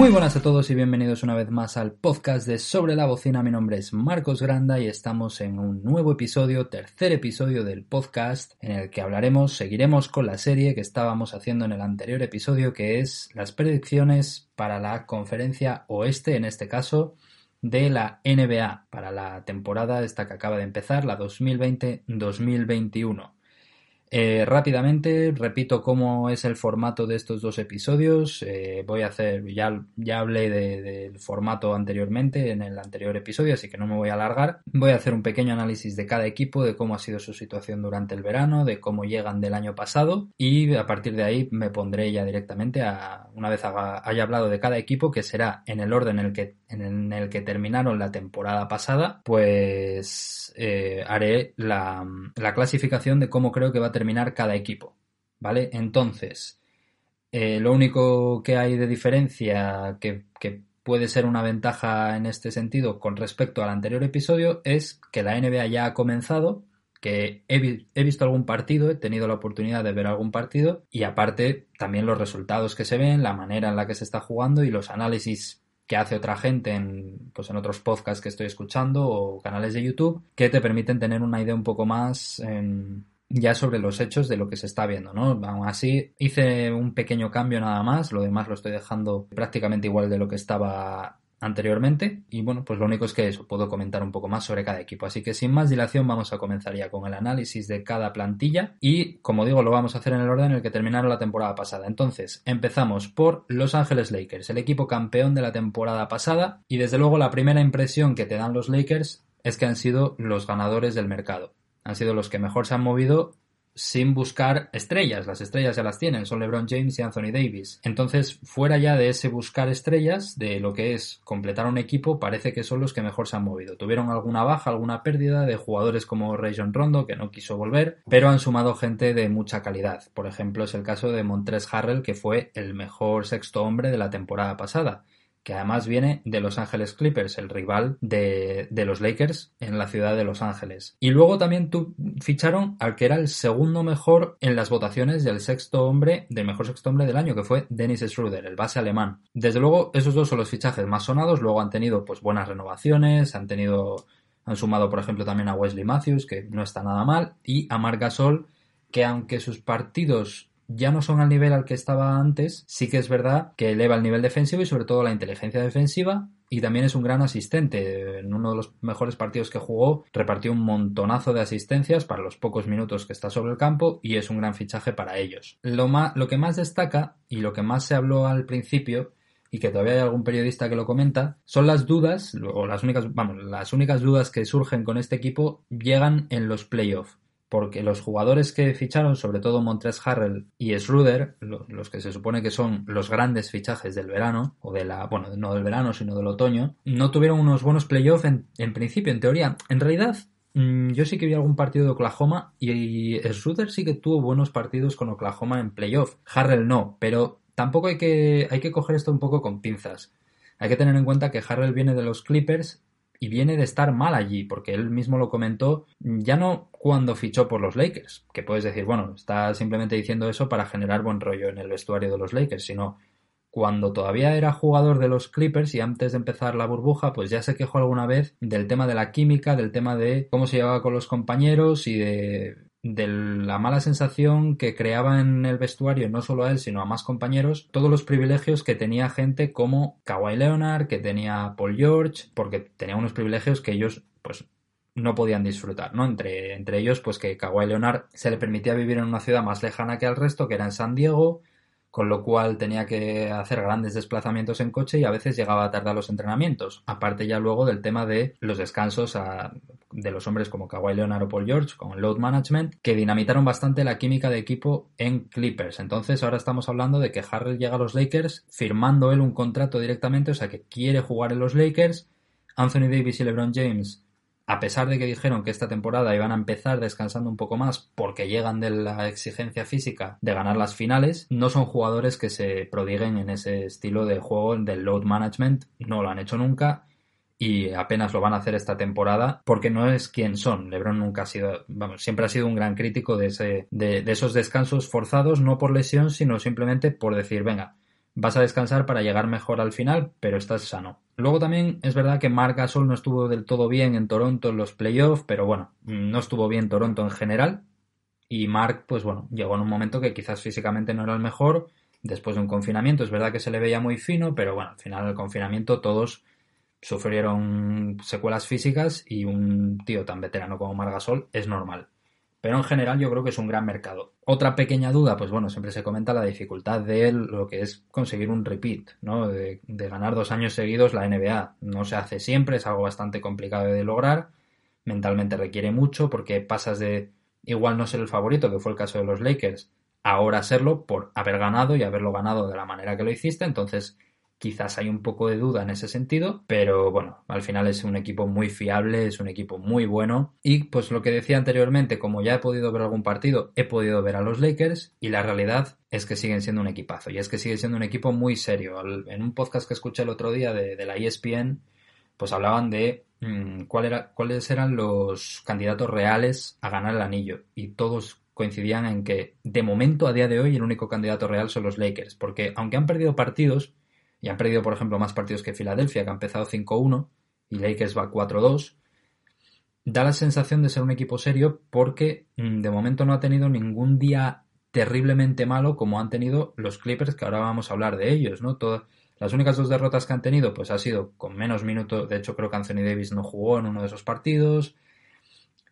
Muy buenas a todos y bienvenidos una vez más al podcast de Sobre la Bocina. Mi nombre es Marcos Granda y estamos en un nuevo episodio, tercer episodio del podcast, en el que hablaremos, seguiremos con la serie que estábamos haciendo en el anterior episodio, que es las predicciones para la conferencia oeste, en este caso, de la NBA, para la temporada esta que acaba de empezar, la 2020-2021. Eh, rápidamente repito cómo es el formato de estos dos episodios. Eh, voy a hacer, ya, ya hablé del formato anteriormente en el anterior episodio, así que no me voy a alargar. Voy a hacer un pequeño análisis de cada equipo, de cómo ha sido su situación durante el verano, de cómo llegan del año pasado y a partir de ahí me pondré ya directamente a, una vez haya hablado de cada equipo, que será en el orden en el que, en el que terminaron la temporada pasada, pues eh, haré la, la clasificación de cómo creo que va a terminar cada equipo. ¿Vale? Entonces, eh, lo único que hay de diferencia que, puede ser una ventaja en este sentido con respecto al anterior episodio es que la NBA ya ha comenzado, que he, visto algún partido, he tenido la oportunidad de ver algún partido y aparte también los resultados que se ven, la manera en la que se está jugando y los análisis que hace otra gente en, pues en otros podcasts que estoy escuchando o canales de YouTube que te permiten tener una idea un poco más en, ya sobre los hechos de lo que se está viendo, ¿no? Aún así, hice un pequeño cambio nada más, lo demás lo estoy dejando prácticamente igual de lo que estaba anteriormente y bueno, pues lo único es que eso, puedo comentar un poco más sobre cada equipo. Así que sin más dilación vamos a comenzar ya con el análisis de cada plantilla y como digo lo vamos a hacer en el orden en el que terminaron la temporada pasada. Entonces empezamos por Los Ángeles Lakers, el equipo campeón de la temporada pasada y desde luego la primera impresión que te dan los Lakers es que han sido los ganadores del mercado han sido los que mejor se han movido sin buscar estrellas. Las estrellas ya las tienen, son LeBron James y Anthony Davis. Entonces, fuera ya de ese buscar estrellas, de lo que es completar un equipo, parece que son los que mejor se han movido. Tuvieron alguna baja, alguna pérdida de jugadores como Rayon Rondo, que no quiso volver, pero han sumado gente de mucha calidad. Por ejemplo, es el caso de Montres Harrell, que fue el mejor sexto hombre de la temporada pasada que además viene de Los Ángeles Clippers, el rival de, los Lakers en la ciudad de Los Ángeles. Y luego también ficharon al que era el segundo mejor en las votaciones del sexto hombre, del mejor sexto hombre del año, que fue Dennis Schroeder, el base alemán. Desde luego, esos dos son los fichajes más sonados, luego han tenido pues buenas renovaciones, han tenido, han sumado por ejemplo también a Wesley Matthews, que no está nada mal, y a Marc Gasol, que aunque sus partidos ya no son al nivel al que estaba antes, sí que es verdad que eleva el nivel defensivo y sobre todo la inteligencia defensiva y también es un gran asistente. En uno de los mejores partidos que jugó repartió un montonazo de asistencias para los pocos minutos que está sobre el campo y es un gran fichaje para ellos. Lo, lo que más destaca y lo que más se habló al principio y que todavía hay algún periodista que lo comenta, son las dudas, o las únicas, vamos, las únicas dudas que surgen con este equipo llegan en los playoffs porque los jugadores que ficharon, sobre todo Montres Harrell y Schroeder, los que se supone que son los grandes fichajes del verano, o de la, bueno, no del verano, sino del otoño, no tuvieron unos buenos playoffs en, principio, en teoría. En realidad, mm, yo sí que vi algún partido de Oklahoma y, Schroeder sí que tuvo buenos partidos con Oklahoma en playoff. Harrell no, pero tampoco hay que, hay que coger esto un poco con pinzas. Hay que tener en cuenta que Harrell viene de los Clippers y viene de estar mal allí, porque él mismo lo comentó, ya no cuando fichó por los Lakers, que puedes decir, bueno, está simplemente diciendo eso para generar buen rollo en el vestuario de los Lakers, sino cuando todavía era jugador de los Clippers y antes de empezar la burbuja, pues ya se quejó alguna vez del tema de la química, del tema de cómo se llevaba con los compañeros y de de la mala sensación que creaba en el vestuario, no solo a él, sino a más compañeros, todos los privilegios que tenía gente como Kawhi Leonard, que tenía Paul George, porque tenía unos privilegios que ellos, pues, no podían disfrutar, ¿no? Entre, entre ellos, pues que Kawhi Leonard se le permitía vivir en una ciudad más lejana que al resto, que era en San Diego, con lo cual tenía que hacer grandes desplazamientos en coche y a veces llegaba tarde a los entrenamientos. Aparte ya luego del tema de los descansos de los hombres como Kawhi Leonard o Paul George con load management, que dinamitaron bastante la química de equipo en Clippers. Entonces ahora estamos hablando de que Harrell llega a los Lakers firmando él un contrato directamente, o sea que quiere jugar en los Lakers. Anthony Davis y LeBron James a pesar de que dijeron que esta temporada iban a empezar descansando un poco más porque llegan de la exigencia física de ganar las finales, no son jugadores que se prodiguen en ese estilo de juego del load management, no lo han hecho nunca y apenas lo van a hacer esta temporada porque no es quien son. LeBron nunca ha sido, vamos, siempre ha sido un gran crítico de, ese, de, esos descansos forzados, no por lesión, sino simplemente por decir, venga, vas a descansar para llegar mejor al final, pero estás sano. Luego también es verdad que Marc Gasol no estuvo del todo bien en Toronto en los playoffs, pero bueno, no estuvo bien Toronto en general. Y Marc, pues bueno, llegó en un momento que quizás físicamente no era el mejor, después de un confinamiento. Es verdad que se le veía muy fino, pero bueno, al final del confinamiento todos sufrieron secuelas físicas y un tío tan veterano como Marc Gasol es normal. Pero en general yo creo que es un gran mercado. Otra pequeña duda, pues bueno, siempre se comenta la dificultad de lo que es conseguir un repeat, ¿no? De, de, ganar dos años seguidos la NBA. No se hace siempre, es algo bastante complicado de lograr. Mentalmente requiere mucho porque pasas de igual no ser el favorito, que fue el caso de los Lakers, ahora serlo por haber ganado y haberlo ganado de la manera que lo hiciste. Entonces Quizás hay un poco de duda en ese sentido, pero bueno, al final es un equipo muy fiable, es un equipo muy bueno. Y pues lo que decía anteriormente, como ya he podido ver algún partido, he podido ver a los Lakers y la realidad es que siguen siendo un equipazo y es que sigue siendo un equipo muy serio. En un podcast que escuché el otro día de, la ESPN, pues hablaban de mm, cuál era, cuáles eran los candidatos reales a ganar el anillo y todos coincidían en que de momento a día de hoy el único candidato real son los Lakers, porque aunque han perdido partidos, y han perdido, por ejemplo, más partidos que Filadelfia, que ha empezado 5-1 y Lakers va 4-2, da la sensación de ser un equipo serio porque mm, de momento no ha tenido ningún día terriblemente malo como han tenido los Clippers, que ahora vamos a hablar de ellos, ¿no? Todas, las únicas dos derrotas que han tenido, pues ha sido con menos minutos, de hecho creo que Anthony Davis no jugó en uno de esos partidos,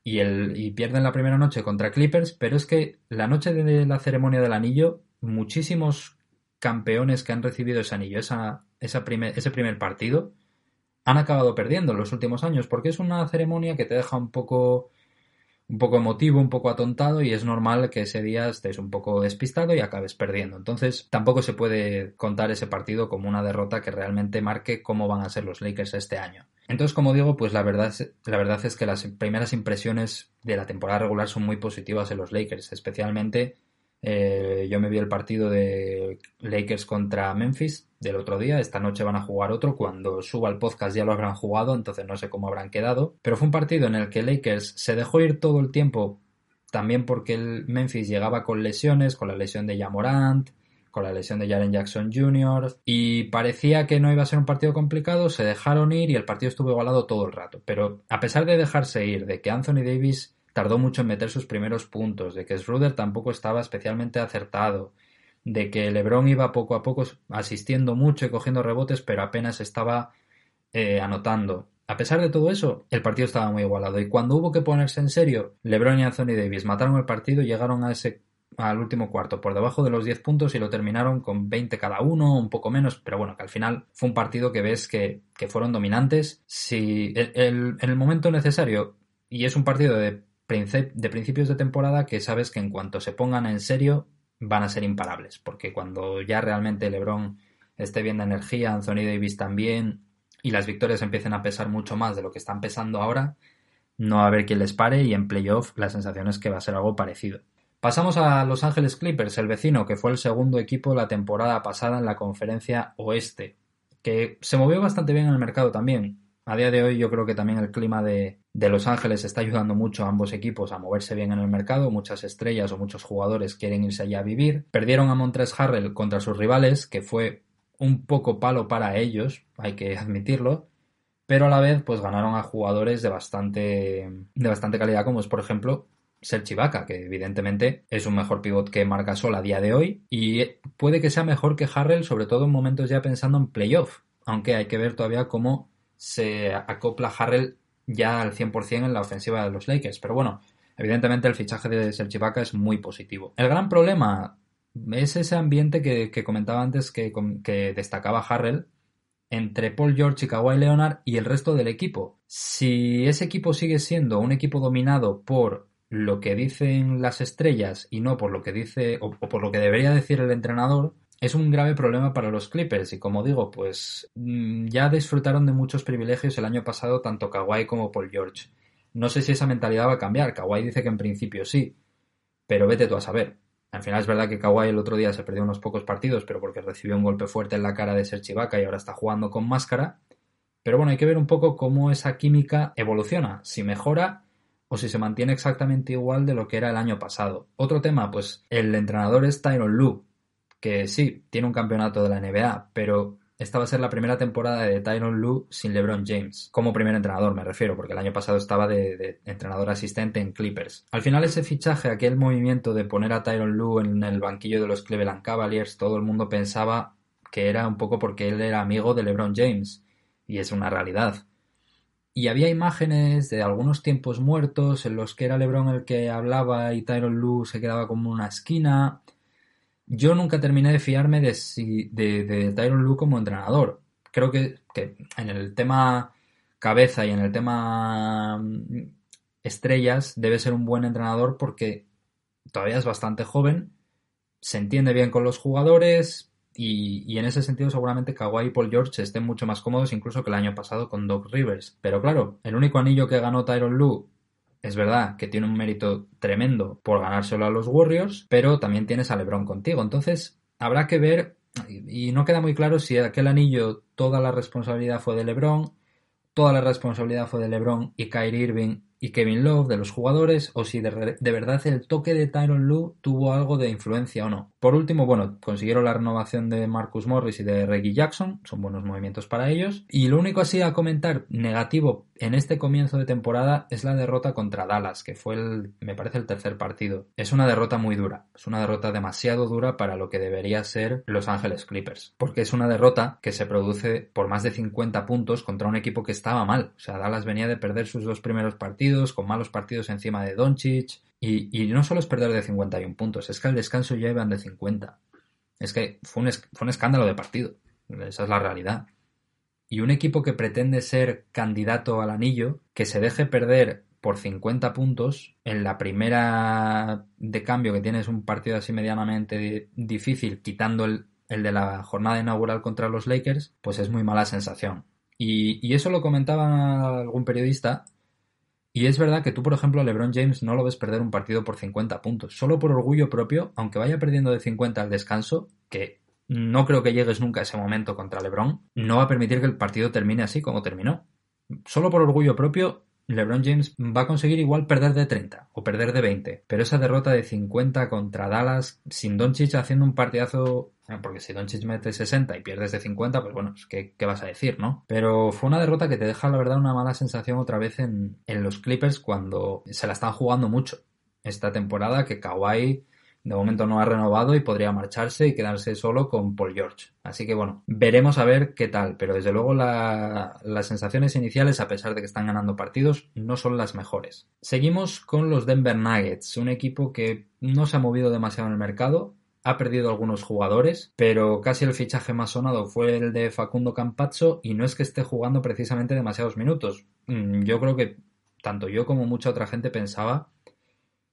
y, el, y pierden la primera noche contra Clippers, pero es que la noche de la ceremonia del anillo, muchísimos campeones que han recibido ese anillo, esa, ese primer partido, han acabado perdiendo en los últimos años, porque es una ceremonia que te deja un poco, un poco emotivo, un poco atontado, y es normal que ese día estés un poco despistado y acabes perdiendo. Entonces, tampoco se puede contar ese partido como una derrota que realmente marque cómo van a ser los Lakers este año. Entonces, como digo, pues la verdad, la verdad es que las primeras impresiones de la temporada regular son muy positivas en los Lakers, especialmente eh, yo me vi el partido de Lakers contra Memphis del otro día. Esta noche van a jugar otro. Cuando suba el podcast ya lo habrán jugado, entonces no sé cómo habrán quedado. Pero fue un partido en el que Lakers se dejó ir todo el tiempo, también porque el Memphis llegaba con lesiones, con la lesión de Jamorant, con la lesión de Jaren Jackson Jr. Y parecía que no iba a ser un partido complicado, se dejaron ir y el partido estuvo igualado todo el rato. Pero a pesar de dejarse ir, de que Anthony Davis tardó mucho en meter sus primeros puntos, de que Schroeder tampoco estaba especialmente acertado, de que LeBron iba poco a poco asistiendo mucho y cogiendo rebotes, pero apenas estaba eh, anotando. A pesar de todo eso, el partido estaba muy igualado y cuando hubo que ponerse en serio, LeBron y Anthony Davis mataron el partido y llegaron a ese al último cuarto por debajo de los 10 puntos y lo terminaron con 20 cada uno, un poco menos, pero bueno, que al final fue un partido que ves que, fueron dominantes. Si en el momento necesario, y es un partido de de principios de temporada que sabes que en cuanto se pongan en serio van a ser imparables, porque cuando ya realmente LeBron esté bien de energía, Anthony Davis también, y las victorias empiecen a pesar mucho más de lo que están pesando ahora, no va a haber quien les pare y en playoff la sensación es que va a ser algo parecido. Pasamos a Los Ángeles Clippers, el vecino, que fue el segundo equipo la temporada pasada en la conferencia oeste, que se movió bastante bien en el mercado también. A día de hoy yo creo que también el clima de, Los Ángeles está ayudando mucho a ambos equipos a moverse bien en el mercado. Muchas estrellas o muchos jugadores quieren irse allá a vivir. Perdieron a Montres Harrell contra sus rivales, que fue un poco palo para ellos, hay que admitirlo. Pero a la vez, pues ganaron a jugadores de bastante, de bastante calidad, como es, por ejemplo, Serge Ibaka, que evidentemente es un mejor pivot que Marca Sol a día de hoy. Y puede que sea mejor que Harrell, sobre todo en momentos ya pensando en playoff. Aunque hay que ver todavía cómo se acopla Harrell ya al 100% en la ofensiva de los Lakers. Pero bueno, evidentemente el fichaje de Serge Ibaka es muy positivo. El gran problema es ese ambiente que, comentaba antes que, que, destacaba Harrell entre Paul George y Kawhi Leonard y el resto del equipo. Si ese equipo sigue siendo un equipo dominado por lo que dicen las estrellas y no por lo que dice o por lo que debería decir el entrenador, es un grave problema para los Clippers y como digo, pues mm, ya disfrutaron de muchos privilegios el año pasado tanto Kawhi como Paul George. No sé si esa mentalidad va a cambiar. Kawhi dice que en principio sí, pero vete tú a saber. Al final es verdad que Kawhi el otro día se perdió unos pocos partidos, pero porque recibió un golpe fuerte en la cara de Serge Ibaka y ahora está jugando con máscara. Pero bueno, hay que ver un poco cómo esa química evoluciona, si mejora o si se mantiene exactamente igual de lo que era el año pasado. Otro tema, pues el entrenador es Tyron Lue, que sí, tiene un campeonato de la NBA, pero esta va a ser la primera temporada de Tyron Lue sin LeBron James. Como primer entrenador, me refiero, porque el año pasado estaba de, entrenador asistente en Clippers. Al final, ese fichaje, aquel movimiento de poner a Tyron Lue en el banquillo de los Cleveland Cavaliers, todo el mundo pensaba que era un poco porque él era amigo de LeBron James. Y es una realidad. Y había imágenes de algunos tiempos muertos en los que era LeBron el que hablaba y Tyron Lue se quedaba como una esquina. Yo nunca terminé de fiarme de, de, Tyron Lue como entrenador. Creo que, en el tema cabeza y en el tema mm, estrellas debe ser un buen entrenador porque todavía es bastante joven, se entiende bien con los jugadores y, en ese sentido seguramente Kawhi y Paul George estén mucho más cómodos incluso que el año pasado con Doc Rivers. Pero claro, el único anillo que ganó Tyron Lue es verdad que tiene un mérito tremendo por ganárselo a los Warriors, pero también tienes a LeBron contigo. Entonces, habrá que ver, y no queda muy claro si aquel anillo toda la responsabilidad fue de LeBron, toda la responsabilidad fue de LeBron y Kyrie Irving y Kevin Love de los jugadores o si de, verdad el toque de Tyron Lue tuvo algo de influencia o no. Por último, bueno, consiguieron la renovación de Marcus Morris y de Reggie Jackson, son buenos movimientos para ellos. Y lo único así a comentar negativo en este comienzo de temporada es la derrota contra Dallas, que fue el, me parece el tercer partido. Es una derrota muy dura, es una derrota demasiado dura para lo que debería ser Los Ángeles Clippers, porque es una derrota que se produce por más de 50 puntos contra un equipo que estaba mal. O sea, Dallas venía de perder sus dos primeros partidos con malos partidos encima de Doncic. Y, no solo es perder de 51 puntos, es que al descanso ya iban de 50. Es que fue un, escándalo de partido. Esa es la realidad. Y un equipo que pretende ser candidato al anillo, que se deje perder por 50 puntos en la primera de cambio que tienes un partido así medianamente difícil, quitando el, el de la jornada inaugural contra los Lakers, pues es muy mala sensación. Y eso lo comentaba algún periodista y es verdad que tú, por ejemplo, a LeBron James no lo ves perder un partido por 50 puntos. Solo por orgullo propio, aunque vaya perdiendo de 50 al descanso, que no creo que llegues nunca a ese momento contra LeBron, no va a permitir que el partido termine así como terminó. Solo por orgullo propio, LeBron James va a conseguir igual perder de 30 o perder de 20, pero esa derrota de 50 contra Dallas, sin Doncic haciendo un partidazo, eh, porque si Doncic mete 60 y pierdes de 50, pues bueno, ¿qué, ¿qué, vas a decir, no? Pero fue una derrota que te deja, la verdad, una mala sensación otra vez en, en los Clippers cuando se la están jugando mucho esta temporada, que Kawhi de momento no ha renovado y podría marcharse y quedarse solo con Paul George. Así que bueno, veremos a ver qué tal. Pero desde luego las sensaciones iniciales, a pesar de que están ganando partidos, no son las mejores. Seguimos con los Denver Nuggets, un equipo que no se ha movido demasiado en el mercado. Ha perdido algunos jugadores, pero casi el fichaje más sonado fue el de Facundo Campazzo y no es que esté jugando precisamente demasiados minutos. Mm, yo creo que tanto yo como mucha otra gente pensaba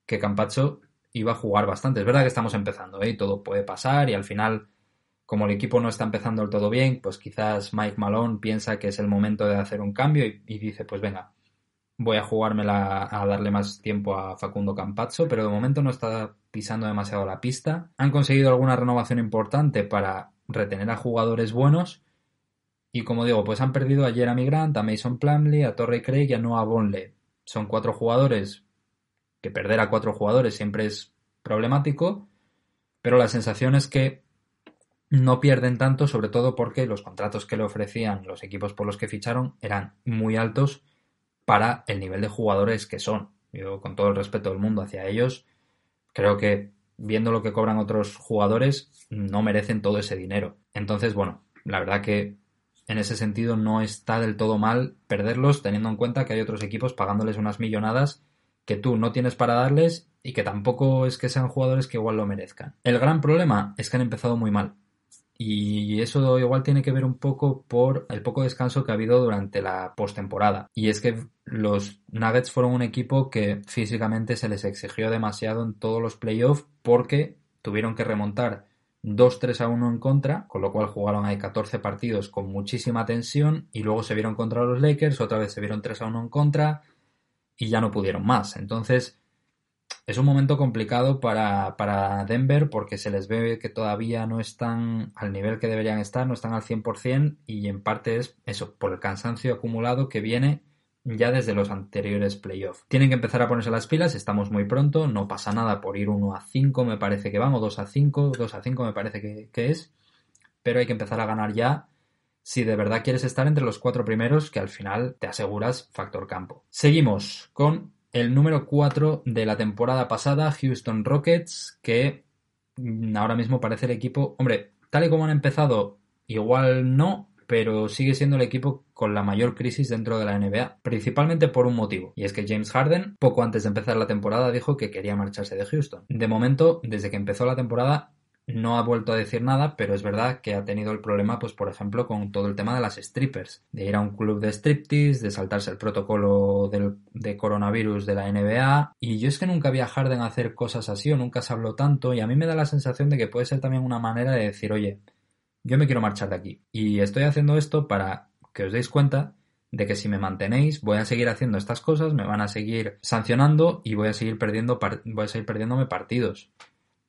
que Campazzo iba a jugar bastante. Es verdad que estamos empezando, ¿eh? todo puede pasar y al final, como el equipo no está empezando del todo bien, pues quizás Mike Malone piensa que es el momento de hacer un cambio y, dice, pues venga, voy a jugármela a darle más tiempo a Facundo Campazzo, pero de momento no está pisando demasiado la pista. Han conseguido alguna renovación importante para retener a jugadores buenos. Y como digo, pues han perdido a Jeremy Grant, a Mason Plumlee, a Torrey Craig y a Noah Bonley. Son cuatro jugadores que perder a cuatro jugadores siempre es problemático, pero la sensación es que no pierden tanto, sobre todo porque los contratos que le ofrecían los equipos por los que ficharon eran muy altos para el nivel de jugadores que son. Yo, con todo el respeto del mundo hacia ellos, creo que viendo lo que cobran otros jugadores, no merecen todo ese dinero. Entonces, bueno, la verdad que en ese sentido no está del todo mal perderlos, teniendo en cuenta que hay otros equipos pagándoles unas millonadas que tú no tienes para darles y que tampoco es que sean jugadores que igual lo merezcan. El gran problema es que han empezado muy mal. Y eso igual tiene que ver un poco por el poco descanso que ha habido durante la postemporada. Y es que los Nuggets fueron un equipo que físicamente se les exigió demasiado en todos los playoffs porque tuvieron que remontar 2-3 a 1 en contra, con lo cual jugaron ahí 14 partidos con muchísima tensión y luego se vieron contra los Lakers, otra vez se vieron 3 a 1 en contra, y ya no pudieron más. Entonces, es un momento complicado para, para, Denver porque se les ve que todavía no están al nivel que deberían estar, no están al 100% y en parte es eso, por el cansancio acumulado que viene ya desde los anteriores playoffs. Tienen que empezar a ponerse las pilas, estamos muy pronto, no pasa nada por ir 1 a 5, me parece que vamos, 2 a 5, 2 a 5 me parece que es, pero hay que empezar a ganar ya si de verdad quieres estar entre los cuatro primeros, que al final te aseguras factor campo. Seguimos con el número 4 de la temporada pasada, Houston Rockets, que ahora mismo parece el equipo, hombre, tal y como han empezado, igual no, pero sigue siendo el equipo con la mayor crisis dentro de la NBA, principalmente por un motivo, y es que James Harden, poco antes de empezar la temporada, dijo que quería marcharse de Houston. De momento, desde que empezó la temporada, no ha vuelto a decir nada, pero es verdad que ha tenido el problema, pues por ejemplo, con todo el tema de las strippers, de ir a un club de striptease, de saltarse el protocolo del, de coronavirus de la NBA. Y yo es que nunca vi a Harden hacer cosas así o nunca se habló tanto, y a mí me da la sensación de que puede ser también una manera de decir, oye, yo me quiero marchar de aquí. Y estoy haciendo esto para que os deis cuenta de que si me mantenéis voy a seguir haciendo estas cosas, me van a seguir sancionando y voy a seguir perdiendo voy a seguir perdiéndome partidos.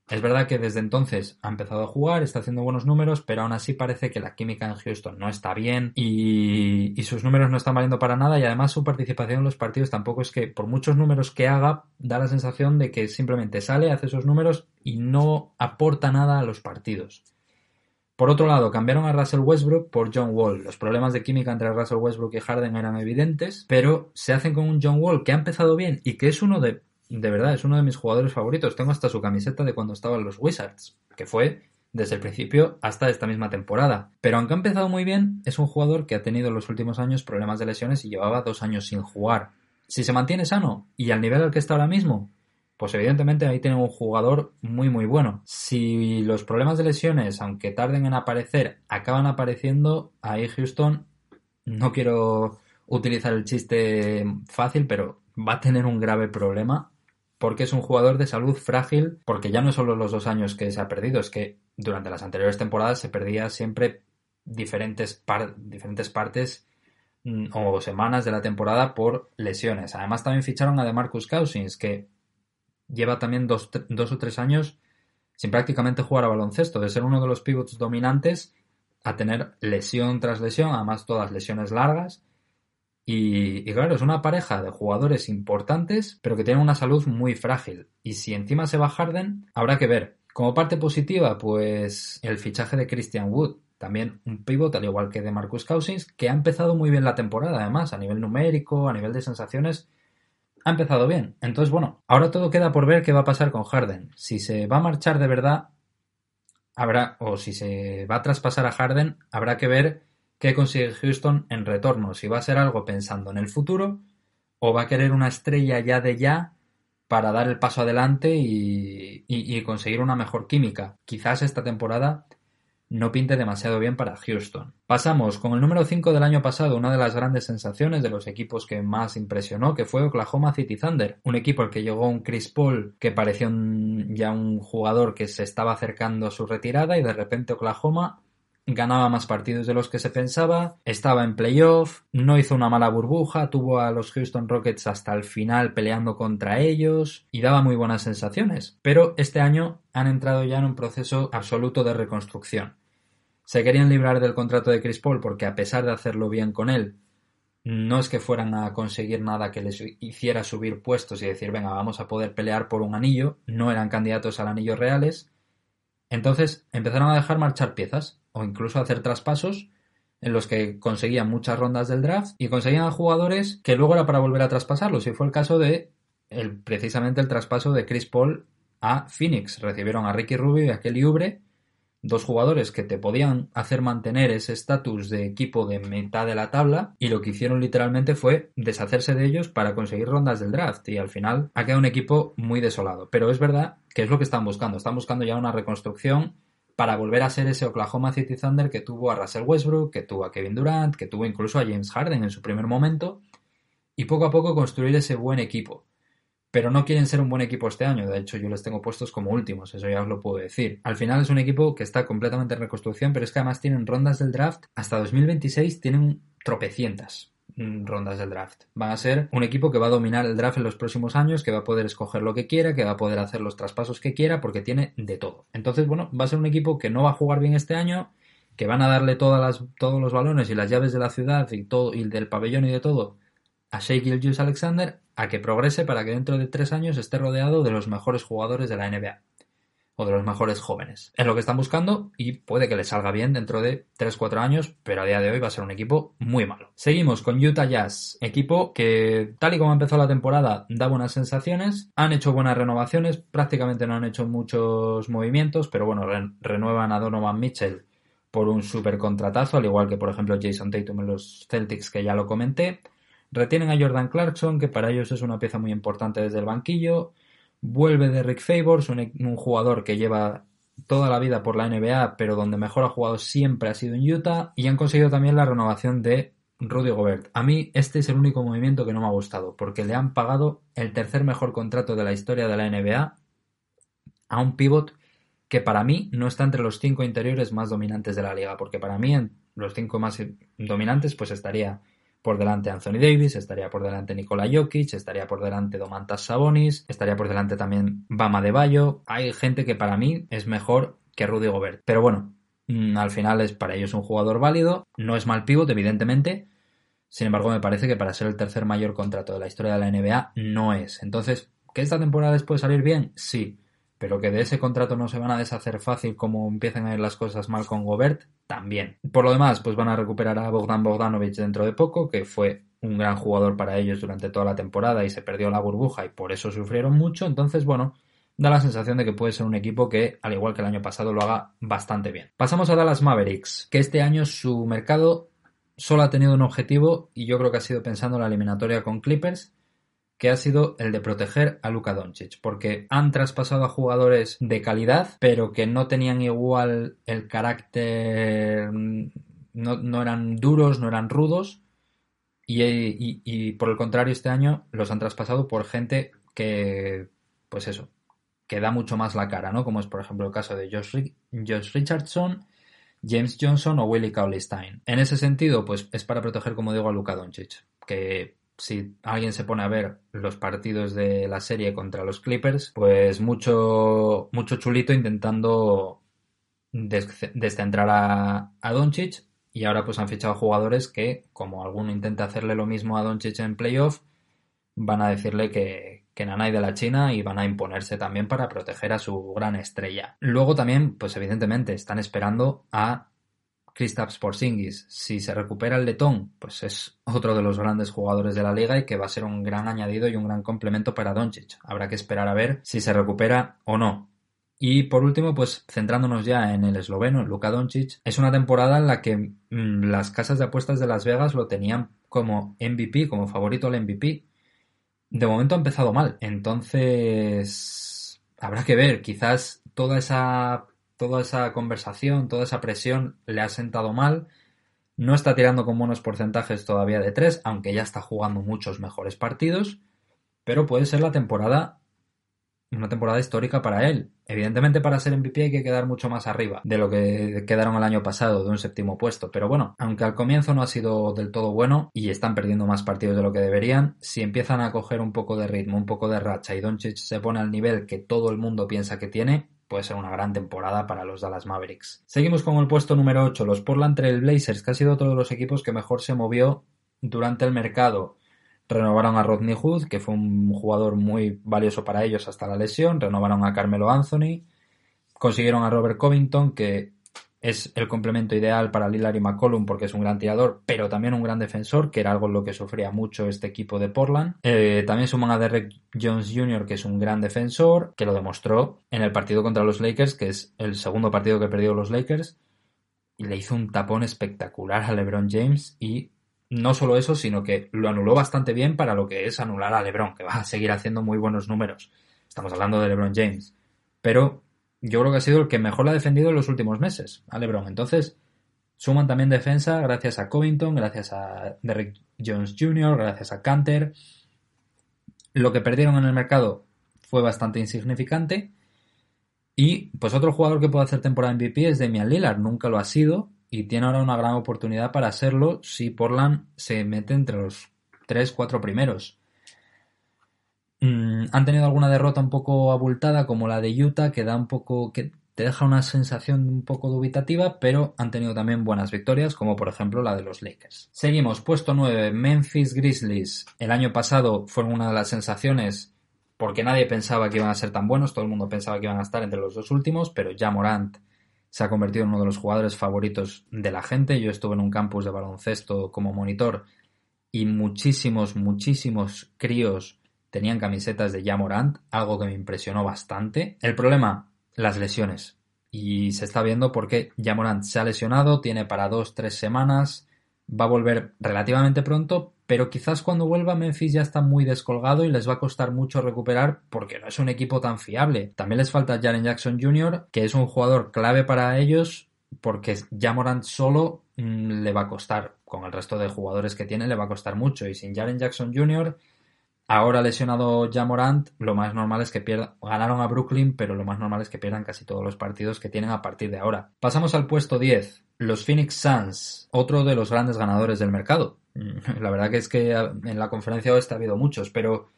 Es verdad que desde entonces ha empezado a jugar, está haciendo buenos números, pero aún así parece que la química en Houston no está bien y, sus números no están valiendo para nada y además su participación en los partidos tampoco es que por muchos números que haga da la sensación de que simplemente sale, hace esos números y no aporta nada a los partidos. Por otro lado, cambiaron a Russell Westbrook por John Wall. Los problemas de química entre Russell Westbrook y Harden eran evidentes, pero se hacen con un John Wall que ha empezado bien y que es uno de de verdad, es uno de mis jugadores favoritos. Tengo hasta su camiseta de cuando estaba en los Wizards, que fue desde el principio hasta esta misma temporada. Pero aunque ha empezado muy bien, es un jugador que ha tenido en los últimos años problemas de lesiones y llevaba dos años sin jugar. Si se mantiene sano y al nivel al que está ahora mismo, pues evidentemente ahí tiene un jugador muy muy bueno. Si los problemas de lesiones, aunque tarden en aparecer, acaban apareciendo, ahí Houston, no quiero utilizar el chiste fácil, pero va a tener un grave problema porque es un jugador de salud frágil, porque ya no solo los dos años que se ha perdido, es que durante las anteriores temporadas se perdía siempre diferentes, diferentes partes mm, o semanas de la temporada por lesiones. Además también ficharon a DeMarcus Cousins, que lleva también dos, dos o tres años sin prácticamente jugar a baloncesto, de ser uno de los pivots dominantes a tener lesión tras lesión, además todas lesiones largas, y, claro, es una pareja de jugadores importantes, pero que tienen una salud muy frágil. Y si encima se va Harden, habrá que ver. Como parte positiva, pues el fichaje de Christian Wood, también un pivot, al igual que de Marcus Cousins, que ha empezado muy bien la temporada, además, a nivel numérico, a nivel de sensaciones, ha empezado bien. Entonces, bueno, ahora todo queda por ver qué va a pasar con Harden. Si se va a marchar de verdad, habrá, o si se va a traspasar a Harden, habrá que ver qué consigue Houston en retorno, si va a ser algo pensando en el futuro o va a querer una estrella ya de ya para dar el paso adelante y, conseguir una mejor química. Quizás esta temporada no pinte demasiado bien para Houston. Pasamos con el número 5 del año pasado, una de las grandes sensaciones de los equipos que más impresionó, que fue Oklahoma City Thunder, un equipo al que llegó un Chris Paul que parecía ya un jugador que se estaba acercando a su retirada y de repente Oklahoma ganaba más partidos de los que se pensaba, estaba en playoff, no hizo una mala burbuja, tuvo a los Houston Rockets hasta el final peleando contra ellos y daba muy buenas sensaciones. Pero este año han entrado ya en un proceso absoluto de reconstrucción. Se querían librar del contrato de Chris Paul porque a pesar de hacerlo bien con él, no es que fueran a conseguir nada que les hiciera subir puestos y decir, venga, vamos a poder pelear por un anillo, no eran candidatos al anillo reales. Entonces empezaron a dejar marchar piezas o incluso hacer traspasos en los que conseguían muchas rondas del draft y conseguían jugadores que luego era para volver a traspasarlos. Y fue el caso de el, precisamente el traspaso de Chris Paul a Phoenix. Recibieron a Ricky Rubio y a Kelly Oubre dos jugadores que te podían hacer mantener ese estatus de equipo de mitad de la tabla y lo que hicieron literalmente fue deshacerse de ellos para conseguir rondas del draft y al final ha quedado un equipo muy desolado. Pero es verdad que es lo que están buscando, están buscando ya una reconstrucción para volver a ser ese Oklahoma City Thunder que tuvo a Russell Westbrook, que tuvo a Kevin Durant, que tuvo incluso a James Harden en su primer momento y poco a poco construir ese buen equipo pero no quieren ser un buen equipo este año. De hecho, yo les tengo puestos como últimos, eso ya os lo puedo decir. Al final es un equipo que está completamente en reconstrucción, pero es que además tienen rondas del draft. Hasta 2026 tienen tropecientas mm, rondas del draft. Van a ser un equipo que va a dominar el draft en los próximos años, que va a poder escoger lo que quiera, que va a poder hacer los traspasos que quiera, porque tiene de todo. Entonces, bueno, va a ser un equipo que no va a jugar bien este año, que van a darle todas las, todos los balones y las llaves de la ciudad y todo y del pabellón y de todo a Shea Gilgeous Alexander a que progrese para que dentro de tres años esté rodeado de los mejores jugadores de la NBA o de los mejores jóvenes. Es lo que están buscando y puede que les salga bien dentro de 3-4 años, pero a día de hoy va a ser un equipo muy malo. Seguimos con Utah Jazz, equipo que tal y como empezó la temporada da buenas sensaciones, han hecho buenas renovaciones, prácticamente no han hecho muchos movimientos, pero bueno, renuevan a Donovan Mitchell por un super contratazo, al igual que por ejemplo Jason Tatum en los Celtics que ya lo comenté. Retienen a Jordan Clarkson, que para ellos es una pieza muy importante desde el banquillo. Vuelve de Rick Favors, un, jugador que lleva toda la vida por la NBA, pero donde mejor ha jugado siempre ha sido en Utah. Y han conseguido también la renovación de Rudy Gobert. A mí este es el único movimiento que no me ha gustado, porque le han pagado el tercer mejor contrato de la historia de la NBA a un pivot que para mí no está entre los cinco interiores más dominantes de la liga, porque para mí los cinco más dominantes pues estaría por delante Anthony Davis, estaría por delante Nikola Jokic, estaría por delante Domantas Sabonis, estaría por delante también Bama de Bayo. Hay gente que para mí es mejor que Rudy Gobert. Pero bueno, mm, al final es para ellos un jugador válido, no es mal pivot evidentemente. Sin embargo, me parece que para ser el tercer mayor contrato de la historia de la NBA no es. Entonces, ¿que esta temporada les puede salir bien? Sí pero que de ese contrato no se van a deshacer fácil como empiezan a ir las cosas mal con Gobert, también. Por lo demás, pues van a recuperar a Bogdan Bogdanovic dentro de poco, que fue un gran jugador para ellos durante toda la temporada y se perdió la burbuja y por eso sufrieron mucho, entonces bueno, da la sensación de que puede ser un equipo que, al igual que el año pasado, lo haga bastante bien. Pasamos a Dallas Mavericks, que este año su mercado solo ha tenido un objetivo y yo creo que ha sido pensando en la eliminatoria con Clippers que ha sido el de proteger a Luka Doncic, porque han traspasado a jugadores de calidad, pero que no tenían igual el carácter, no, eran duros, no eran rudos, y, por el contrario este año los han traspasado por gente que, pues eso, que da mucho más la cara, ¿no? Como es por ejemplo el caso de Josh, Josh Richardson, James Johnson o Willie Cauley Stein. En ese sentido, pues es para proteger, como digo, a Luka Doncic, que si alguien se pone a ver los partidos de la serie contra los Clippers, pues mucho, mucho chulito intentando descentrar a, a Doncic y ahora pues han fichado jugadores que, como alguno intenta hacerle lo mismo a Doncic en playoff, van a decirle que, que Nanay de la China y van a imponerse también para proteger a su gran estrella. Luego también, pues evidentemente, están esperando a Kristaps Porzingis, si se recupera el letón, pues es otro de los grandes jugadores de la liga y que va a ser un gran añadido y un gran complemento para Doncic. Habrá que esperar a ver si se recupera o no. Y por último, pues centrándonos ya en el esloveno, Luka Doncic, es una temporada en la que mm, las casas de apuestas de Las Vegas lo tenían como MVP, como favorito al MVP. De momento ha empezado mal, entonces habrá que ver, quizás toda esa toda esa conversación, toda esa presión le ha sentado mal. No está tirando con buenos porcentajes todavía de tres, aunque ya está jugando muchos mejores partidos. Pero puede ser la temporada, una temporada histórica para él. Evidentemente para ser MVP hay que quedar mucho más arriba de lo que quedaron el año pasado, de un séptimo puesto. Pero bueno, aunque al comienzo no ha sido del todo bueno y están perdiendo más partidos de lo que deberían, si empiezan a coger un poco de ritmo, un poco de racha y Doncic se pone al nivel que todo el mundo piensa que tiene, puede ser una gran temporada para los Dallas Mavericks. Seguimos con el puesto número 8, los Portland Trail Blazers, que ha sido otro de los equipos que mejor se movió durante el mercado. Renovaron a Rodney Hood, que fue un jugador muy valioso para ellos hasta la lesión. Renovaron a Carmelo Anthony. Consiguieron a Robert Covington, que es el complemento ideal para Lillard y McCollum porque es un gran tirador, pero también un gran defensor, que era algo en lo que sufría mucho este equipo de Portland. Eh, también suman a Derek Jones Jr., que es un gran defensor, que lo demostró en el partido contra los Lakers, que es el segundo partido que perdió los Lakers, y le hizo un tapón espectacular a LeBron James y no solo eso, sino que lo anuló bastante bien para lo que es anular a LeBron, que va a seguir haciendo muy buenos números. Estamos hablando de LeBron James. Pero yo creo que ha sido el que mejor lo ha defendido en los últimos meses, a LeBron. Entonces, suman también defensa gracias a Covington, gracias a Derrick Jones Jr., gracias a Canter. Lo que perdieron en el mercado fue bastante insignificante. Y pues otro jugador que puede hacer temporada MVP es Damian Lillard, nunca lo ha sido y tiene ahora una gran oportunidad para hacerlo si Portland se mete entre los 3-4 primeros. Han tenido alguna derrota un poco abultada, como la de Utah, que da un poco. que te deja una sensación un poco dubitativa, pero han tenido también buenas victorias, como por ejemplo la de los Lakers. Seguimos, puesto 9, Memphis Grizzlies. El año pasado fueron una de las sensaciones porque nadie pensaba que iban a ser tan buenos, todo el mundo pensaba que iban a estar entre los dos últimos, pero ya Morant se ha convertido en uno de los jugadores favoritos de la gente. Yo estuve en un campus de baloncesto como monitor y muchísimos, muchísimos críos tenían camisetas de Jamorant, algo que me impresionó bastante. El problema, las lesiones. Y se está viendo porque Jamorant se ha lesionado, tiene para dos, tres semanas, va a volver relativamente pronto, pero quizás cuando vuelva Memphis ya está muy descolgado y les va a costar mucho recuperar porque no es un equipo tan fiable. También les falta Jaren Jackson Jr., que es un jugador clave para ellos porque Jamorant solo mm, le va a costar, con el resto de jugadores que tiene le va a costar mucho y sin Jaren Jackson Jr. Ahora lesionado ya Morant, lo más normal es que pierdan. Ganaron a Brooklyn, pero lo más normal es que pierdan casi todos los partidos que tienen a partir de ahora. Pasamos al puesto 10. Los Phoenix Suns, otro de los grandes ganadores del mercado. La verdad que es que en la conferencia oeste ha habido muchos, pero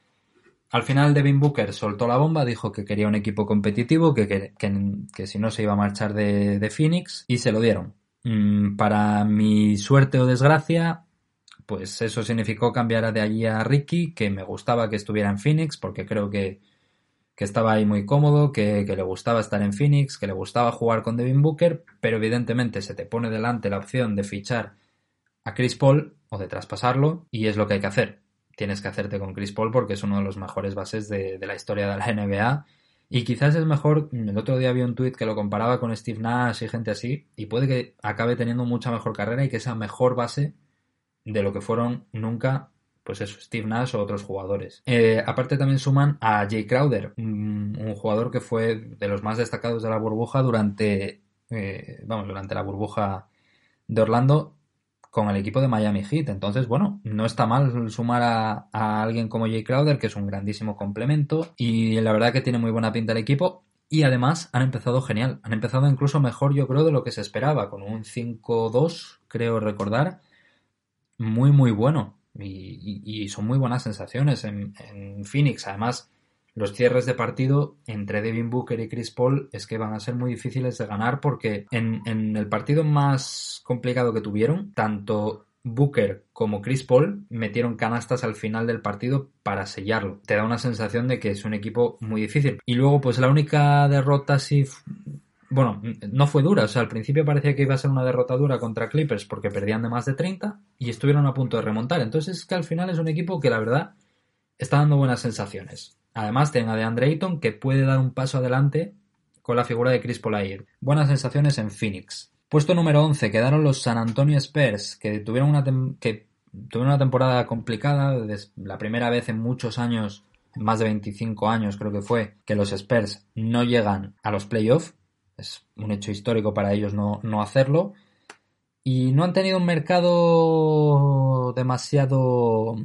al final Devin Booker soltó la bomba, dijo que quería un equipo competitivo, que, que, si no se iba a marchar de, de Phoenix, y se lo dieron. Mm, para mi suerte o desgracia, pues eso significó cambiar de allí a Ricky, que me gustaba que estuviera en Phoenix, porque creo que, estaba ahí muy cómodo, que, le gustaba estar en Phoenix, que le gustaba jugar con Devin Booker, pero evidentemente se te pone delante la opción de fichar a Chris Paul o de traspasarlo, y es lo que hay que hacer. Tienes que hacerte con Chris Paul porque es uno de los mejores bases de, de la historia de la NBA. Y quizás es mejor, el otro día vi un tuit que lo comparaba con Steve Nash y gente así, y puede que acabe teniendo mucha mejor carrera y que sea mejor base de lo que fueron nunca pues eso, Steve Nash o otros jugadores. Eh, aparte también suman a Jay Crowder, un, jugador que fue de los más destacados de la burbuja durante, eh, vamos, durante la burbuja de Orlando con el equipo de Miami Heat. Entonces, bueno, no está mal sumar a, a alguien como Jay Crowder, que es un grandísimo complemento y la verdad que tiene muy buena pinta el equipo. Y además han empezado genial, han empezado incluso mejor yo creo de lo que se esperaba, con un 5-2 creo recordar, muy, muy bueno. Y, son muy buenas sensaciones en, Phoenix. Además, los cierres de partido entre Devin Booker y Chris Paul es que van a ser muy difíciles de ganar porque en, el partido más complicado que tuvieron, tanto Booker como Chris Paul metieron canastas al final del partido para sellarlo. Te da una sensación de que es un equipo muy difícil. Y luego, pues la única derrota así bueno, no fue dura, o sea, al principio parecía que iba a ser una derrota dura contra Clippers porque perdían de más de 30 y estuvieron a punto de remontar. Entonces es que al final es un equipo que la verdad está dando buenas sensaciones. Además tienen a DeAndre Ayton que puede dar un paso adelante con la figura de Chris Paul Buenas sensaciones en Phoenix. Puesto número 11 quedaron los San Antonio Spurs que tuvieron una, que tuvieron una temporada complicada, la primera vez en muchos años, más de 25 años creo que fue, que los Spurs no llegan a los playoffs es un hecho histórico para ellos no, hacerlo. Y no han tenido un mercado demasiado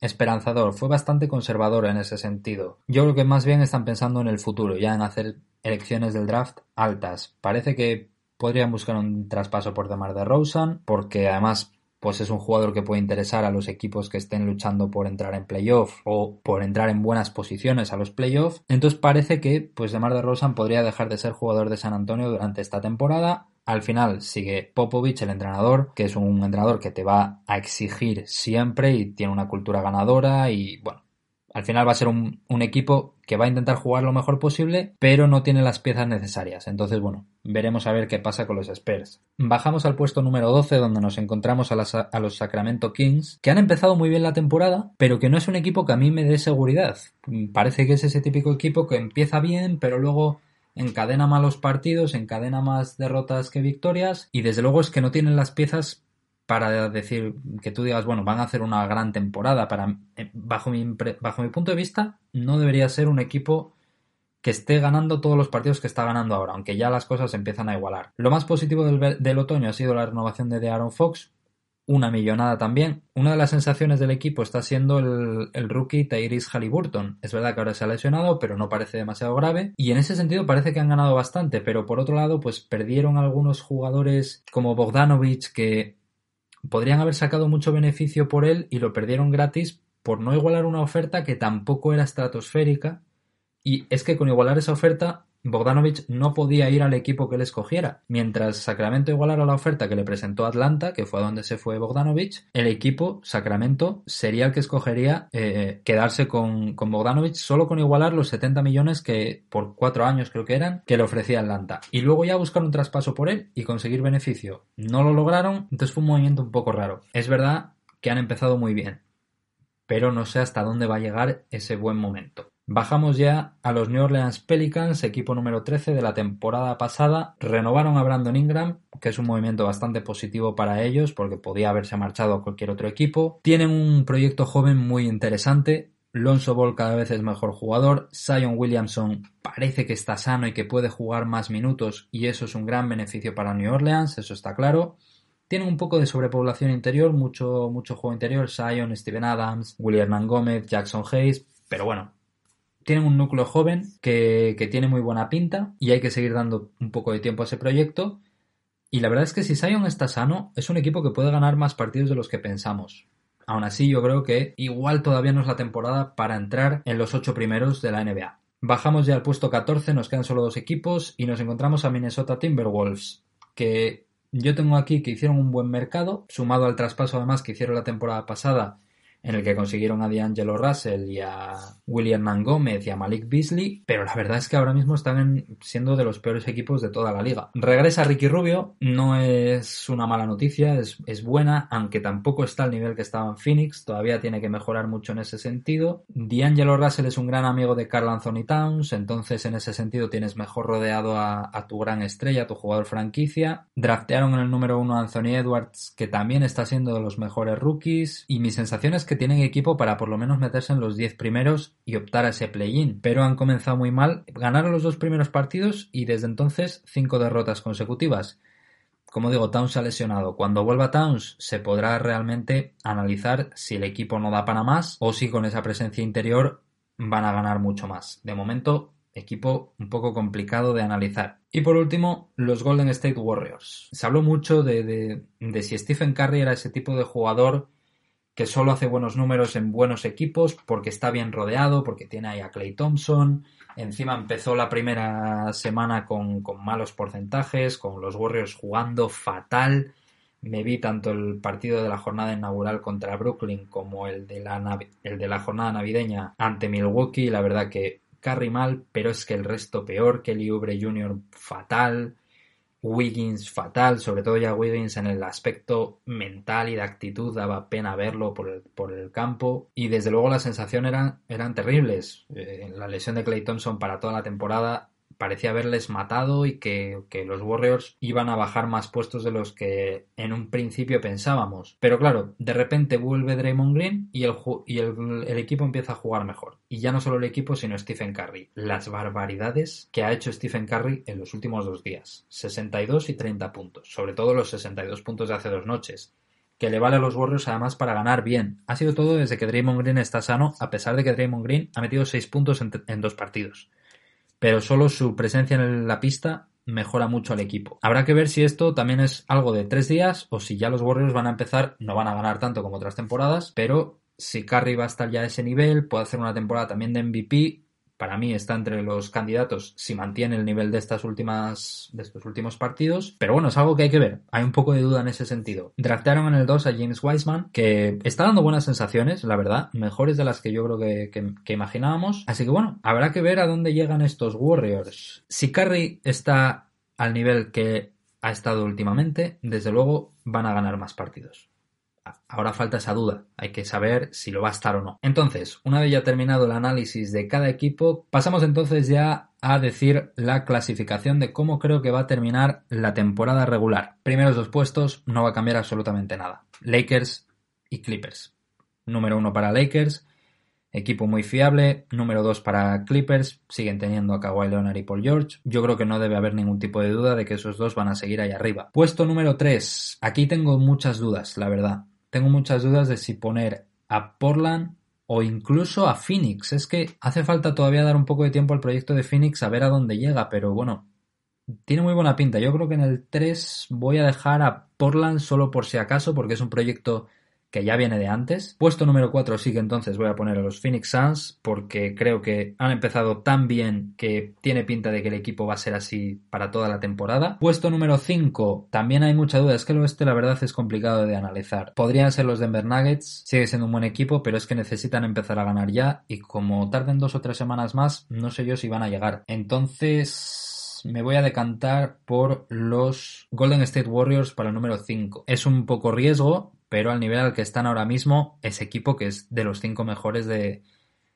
esperanzador, fue bastante conservador en ese sentido. Yo creo que más bien están pensando en el futuro, ya en hacer elecciones del draft altas. Parece que podrían buscar un traspaso por Demar de Rosen, porque además pues es un jugador que puede interesar a los equipos que estén luchando por entrar en playoff o por entrar en buenas posiciones a los playoffs. Entonces parece que pues DeMar DeRozan podría dejar de ser jugador de San Antonio durante esta temporada. Al final sigue Popovich, el entrenador, que es un entrenador que te va a exigir siempre y tiene una cultura ganadora y bueno, al final va a ser un, equipo que va a intentar jugar lo mejor posible, pero no tiene las piezas necesarias. Entonces, bueno, veremos a ver qué pasa con los Spurs. Bajamos al puesto número 12, donde nos encontramos a, a, los Sacramento Kings, que han empezado muy bien la temporada, pero que no es un equipo que a mí me dé seguridad. Parece que es ese típico equipo que empieza bien, pero luego encadena malos partidos, encadena más derrotas que victorias, y desde luego es que no tienen las piezas para decir que tú digas, bueno, van a hacer una gran temporada. Para, eh, bajo, mi, bajo mi punto de vista, no debería ser un equipo que esté ganando todos los partidos que está ganando ahora, aunque ya las cosas empiezan a igualar. Lo más positivo del, otoño ha sido la renovación de Aaron Fox, una millonada también. Una de las sensaciones del equipo está siendo el, el, rookie Tyrese Halliburton. Es verdad que ahora se ha lesionado, pero no parece demasiado grave. Y en ese sentido parece que han ganado bastante, pero por otro lado, pues perdieron algunos jugadores como Bogdanovich que podrían haber sacado mucho beneficio por él y lo perdieron gratis por no igualar una oferta que tampoco era estratosférica. Y es que con igualar esa oferta Bogdanovich no podía ir al equipo que él escogiera. Mientras Sacramento igualara la oferta que le presentó Atlanta, que fue a donde se fue Bogdanovich, el equipo Sacramento sería el que escogería eh, quedarse con, con Bogdanovich solo con igualar los 70 millones que por cuatro años creo que eran que le ofrecía Atlanta. Y luego ya buscar un traspaso por él y conseguir beneficio. No lo lograron, entonces fue un movimiento un poco raro. Es verdad que han empezado muy bien, pero no sé hasta dónde va a llegar ese buen momento. Bajamos ya a los New Orleans Pelicans, equipo número 13 de la temporada pasada. Renovaron a Brandon Ingram, que es un movimiento bastante positivo para ellos porque podía haberse marchado a cualquier otro equipo. Tienen un proyecto joven muy interesante. Lonzo Ball cada vez es mejor jugador. Zion Williamson parece que está sano y que puede jugar más minutos y eso es un gran beneficio para New Orleans, eso está claro. Tienen un poco de sobrepoblación interior, mucho, mucho juego interior, Zion, Steven Adams, William Gómez, Jackson Hayes, pero bueno, tienen un núcleo joven que, tiene muy buena pinta y hay que seguir dando un poco de tiempo a ese proyecto. Y la verdad es que si Sion está sano, es un equipo que puede ganar más partidos de los que pensamos. Aún así, yo creo que igual todavía no es la temporada para entrar en los ocho primeros de la NBA. Bajamos ya al puesto 14, nos quedan solo dos equipos y nos encontramos a Minnesota Timberwolves, que yo tengo aquí que hicieron un buen mercado, sumado al traspaso además que hicieron la temporada pasada en el que consiguieron a D'Angelo Russell y a William Gómez y a Malik Beasley, pero la verdad es que ahora mismo están siendo de los peores equipos de toda la liga. Regresa Ricky Rubio, no es una mala noticia, es, es buena, aunque tampoco está al nivel que estaba en Phoenix, todavía tiene que mejorar mucho en ese sentido. D'Angelo Russell es un gran amigo de Carl Anthony Towns, entonces en ese sentido tienes mejor rodeado a, a tu gran estrella, a tu jugador franquicia. Draftearon en el número uno a Anthony Edwards, que también está siendo de los mejores rookies, y mi sensación es que tienen equipo para por lo menos meterse en los 10 primeros y optar a ese play-in, pero han comenzado muy mal, ganaron los dos primeros partidos y desde entonces cinco derrotas consecutivas. Como digo, Towns ha lesionado. Cuando vuelva Towns se podrá realmente analizar si el equipo no da para más o si con esa presencia interior van a ganar mucho más. De momento, equipo un poco complicado de analizar. Y por último, los Golden State Warriors. Se habló mucho de, de, de si Stephen Curry era ese tipo de jugador que solo hace buenos números en buenos equipos porque está bien rodeado, porque tiene ahí a Clay Thompson. Encima empezó la primera semana con, malos porcentajes, con los Warriors jugando fatal. Me vi tanto el partido de la jornada inaugural contra Brooklyn como el de la, el de la jornada navideña ante Milwaukee. La verdad que Carry mal, pero es que el resto peor. Kelly Oubre Jr. fatal. Wiggins fatal, sobre todo ya Wiggins en el aspecto mental y de actitud, daba pena verlo por el, por el campo y desde luego las sensaciones eran, eran terribles. Eh, la lesión de Clay Thompson para toda la temporada parecía haberles matado y que, los Warriors iban a bajar más puestos de los que en un principio pensábamos. Pero claro, de repente vuelve Draymond Green y, el, y el, equipo empieza a jugar mejor. Y ya no solo el equipo, sino Stephen Curry. Las barbaridades que ha hecho Stephen Curry en los últimos dos días. 62 y 30 puntos. Sobre todo los 62 puntos de hace dos noches que le vale a los Warriors además para ganar bien. Ha sido todo desde que Draymond Green está sano, a pesar de que Draymond Green ha metido 6 puntos en dos partidos pero solo su presencia en la pista mejora mucho al equipo. Habrá que ver si esto también es algo de tres días o si ya los Warriors van a empezar, no van a ganar tanto como otras temporadas, pero si Curry va a estar ya a ese nivel, puede hacer una temporada también de MVP, para mí está entre los candidatos si mantiene el nivel de estas últimas de estos últimos partidos, pero bueno, es algo que hay que ver. Hay un poco de duda en ese sentido. Draftearon en el 2 a James Wiseman, que está dando buenas sensaciones, la verdad, mejores de las que yo creo que, que imaginábamos. Así que bueno, habrá que ver a dónde llegan estos Warriors. Si Curry está al nivel que ha estado últimamente, desde luego van a ganar más partidos. Ahora falta esa duda, hay que saber si lo va a estar o no. Entonces, una vez ya terminado el análisis de cada equipo, pasamos entonces ya a decir la clasificación de cómo creo que va a terminar la temporada regular. Primeros dos puestos, no va a cambiar absolutamente nada. Lakers y Clippers. Número uno para Lakers, equipo muy fiable. Número dos para Clippers, siguen teniendo a Kawhi Leonard y Paul George. Yo creo que no debe haber ningún tipo de duda de que esos dos van a seguir ahí arriba. Puesto número tres, aquí tengo muchas dudas, la verdad tengo muchas dudas de si poner a Portland o incluso a Phoenix. Es que hace falta todavía dar un poco de tiempo al proyecto de Phoenix a ver a dónde llega, pero bueno, tiene muy buena pinta. Yo creo que en el 3 voy a dejar a Portland solo por si acaso, porque es un proyecto que ya viene de antes. Puesto número 4 sí que entonces voy a poner a los Phoenix Suns porque creo que han empezado tan bien que tiene pinta de que el equipo va a ser así para toda la temporada. Puesto número 5 también hay mucha duda, es que el oeste la verdad es complicado de analizar. Podrían ser los Denver Nuggets, sigue siendo un buen equipo, pero es que necesitan empezar a ganar ya y como tarden dos o tres semanas más, no sé yo si van a llegar. Entonces me voy a decantar por los Golden State Warriors para el número 5. Es un poco riesgo, pero al nivel al que están ahora mismo, ese equipo que es de los cinco mejores de,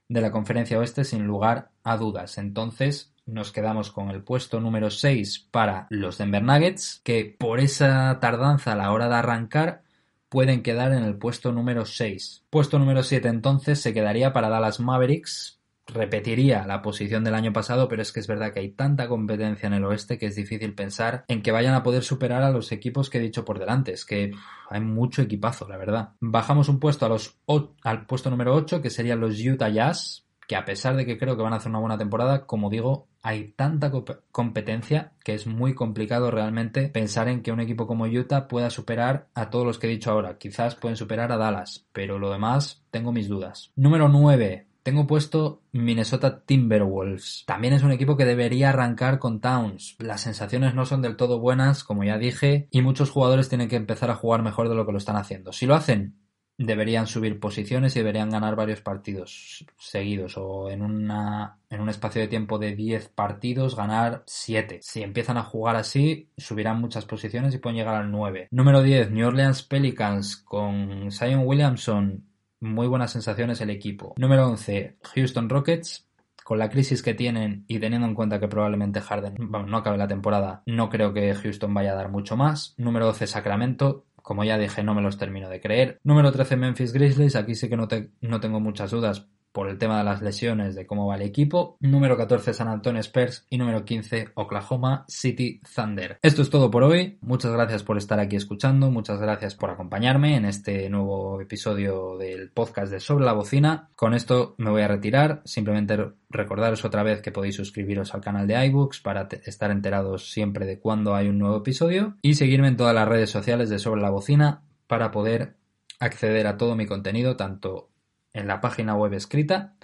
de la conferencia oeste, sin lugar a dudas. Entonces, nos quedamos con el puesto número 6 para los Denver Nuggets, que por esa tardanza a la hora de arrancar pueden quedar en el puesto número 6. Puesto número 7 entonces se quedaría para Dallas Mavericks, repetiría la posición del año pasado, pero es que es verdad que hay tanta competencia en el oeste que es difícil pensar en que vayan a poder superar a los equipos que he dicho por delante. Es que hay mucho equipazo, la verdad. Bajamos un puesto a los al puesto número 8, que serían los Utah Jazz, que a pesar de que creo que van a hacer una buena temporada, como digo, hay tanta competencia que es muy complicado realmente pensar en que un equipo como Utah pueda superar a todos los que he dicho ahora. Quizás pueden superar a Dallas, pero lo demás tengo mis dudas. Número 9, tengo puesto Minnesota Timberwolves. También es un equipo que debería arrancar con Towns. Las sensaciones no son del todo buenas, como ya dije, y muchos jugadores tienen que empezar a jugar mejor de lo que lo están haciendo. Si lo hacen, deberían subir posiciones y deberían ganar varios partidos seguidos o en, una, en un espacio de tiempo de 10 partidos ganar 7. Si empiezan a jugar así, subirán muchas posiciones y pueden llegar al 9. Número 10, New Orleans Pelicans con Zion Williamson muy buenas sensaciones el equipo. Número 11, Houston Rockets. Con la crisis que tienen y teniendo en cuenta que probablemente Harden no acabe la temporada, no creo que Houston vaya a dar mucho más. Número 12, Sacramento. Como ya dije, no me los termino de creer. Número 13, Memphis Grizzlies. Aquí sí que no, no tengo muchas dudas por el tema de las lesiones, de cómo va el equipo. Número 14 San Antonio Spurs y número 15 Oklahoma City Thunder. Esto es todo por hoy. Muchas gracias por estar aquí escuchando, muchas gracias por acompañarme en este nuevo episodio del podcast de Sobre la Bocina. Con esto me voy a retirar. Simplemente recordaros otra vez que podéis suscribiros al canal de iBooks para estar enterados siempre de cuando hay un nuevo episodio y seguirme en todas las redes sociales de Sobre la Bocina para poder acceder a todo mi contenido, tanto en la página web escrita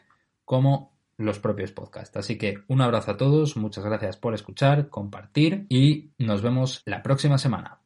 como los propios podcasts. Así que un abrazo a todos, muchas gracias por escuchar, compartir y nos vemos la próxima semana.